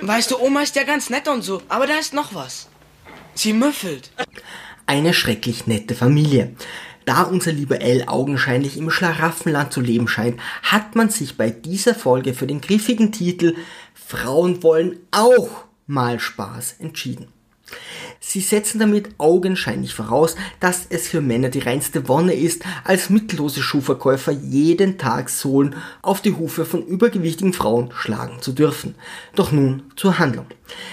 Weißt du, Oma ist ja ganz nett und so, aber da ist noch was. Sie müffelt. Eine schrecklich nette Familie. Da unser lieber L augenscheinlich im Schlaraffenland zu leben scheint, hat man sich bei dieser Folge für den griffigen Titel Frauen wollen auch mal Spaß entschieden. Sie setzen damit augenscheinlich voraus, dass es für Männer die reinste Wonne ist, als mittellose Schuhverkäufer jeden Tag Sohlen auf die Hufe von übergewichtigen Frauen schlagen zu dürfen. Doch nun zur Handlung.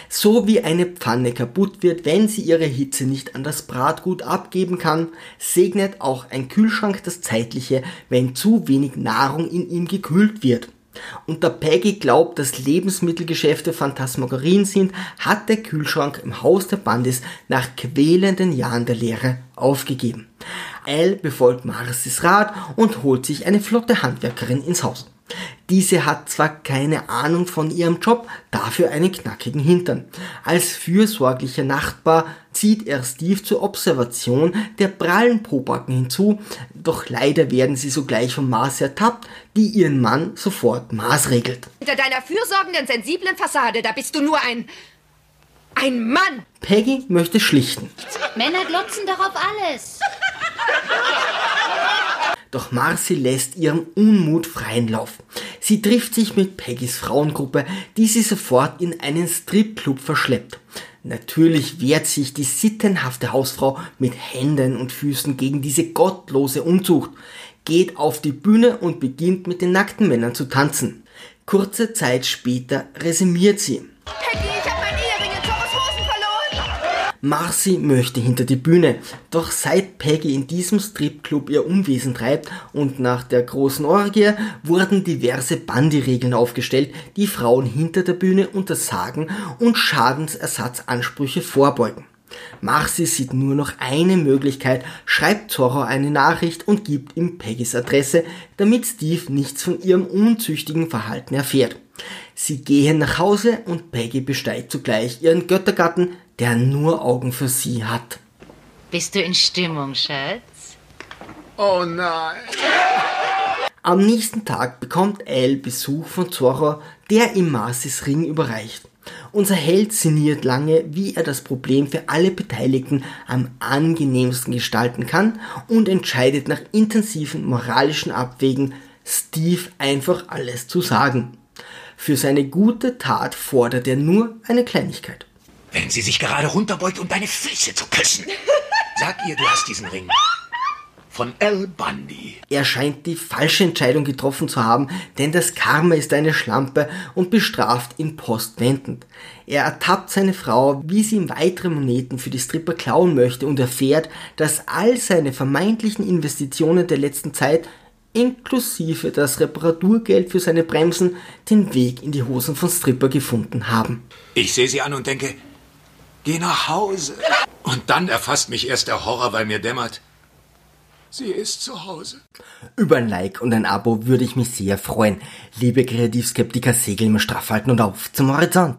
So wie eine Pfanne kaputt wird, wenn sie ihre Hitze nicht an das Bratgut abgeben kann, segnet auch ein Kühlschrank das Zeitliche, wenn zu wenig Nahrung in ihm gekühlt wird. Und da Peggy glaubt, dass Lebensmittelgeschäfte Phantasmagorien sind, hat der Kühlschrank im Haus der Bandis nach quälenden Jahren der Lehre aufgegeben. Al befolgt Marcis Rat und holt sich eine flotte Handwerkerin ins Haus. Diese hat zwar keine Ahnung von ihrem Job, dafür einen knackigen Hintern. Als fürsorglicher Nachbar zieht er Steve zur Observation der prallen Pobacken hinzu, doch leider werden sie sogleich von Mars ertappt, die ihren Mann sofort maßregelt. Hinter deiner fürsorgenden, sensiblen Fassade, da bist du nur ein... ein Mann! Peggy möchte schlichten. Männer glotzen doch auf alles. Doch Marcy lässt ihrem Unmut freien Lauf. Sie trifft sich mit Peggys Frauengruppe, die sie sofort in einen Stripclub verschleppt. Natürlich wehrt sich die sittenhafte Hausfrau mit Händen und Füßen gegen diese gottlose Unzucht, geht auf die Bühne und beginnt mit den nackten Männern zu tanzen. Kurze Zeit später resümiert sie. Peggy, Marcy möchte hinter die Bühne, doch seit Peggy in diesem Stripclub ihr Unwesen treibt und nach der großen Orgie wurden diverse Bandy-Regeln aufgestellt, die Frauen hinter der Bühne untersagen und Schadensersatzansprüche vorbeugen. Marcy sieht nur noch eine Möglichkeit, schreibt Zorro eine Nachricht und gibt ihm Peggys Adresse, damit Steve nichts von ihrem unzüchtigen Verhalten erfährt. Sie gehen nach Hause und Peggy besteigt zugleich ihren Göttergatten, der nur Augen für sie hat. Bist du in Stimmung, Schatz? Oh nein. Am nächsten Tag bekommt Al Besuch von Zorro, der ihm Marcis Ring überreicht. Unser Held sinniert lange, wie er das Problem für alle Beteiligten am angenehmsten gestalten kann und entscheidet nach intensiven moralischen Abwägen, Steve einfach alles zu sagen. Für seine gute Tat fordert er nur eine Kleinigkeit. Wenn sie sich gerade runterbeugt, um deine Füße zu küssen. Sag ihr, du hast diesen Ring. Von Al Bundy. Er scheint die falsche Entscheidung getroffen zu haben, denn das Karma ist eine Schlampe und bestraft ihn postwendend. Er ertappt seine Frau, wie sie ihm weitere Moneten für die Stripper klauen möchte und erfährt, dass all seine vermeintlichen Investitionen der letzten Zeit inklusive das Reparaturgeld für seine Bremsen den Weg in die Hosen von Stripper gefunden haben. Ich sehe sie an und denke, geh nach Hause. Und dann erfasst mich erst der Horror, weil mir dämmert, sie ist zu Hause. Über ein Like und ein Abo würde ich mich sehr freuen. Liebe Kreativskeptiker, segeln wir straff halten und auf zum Horizont.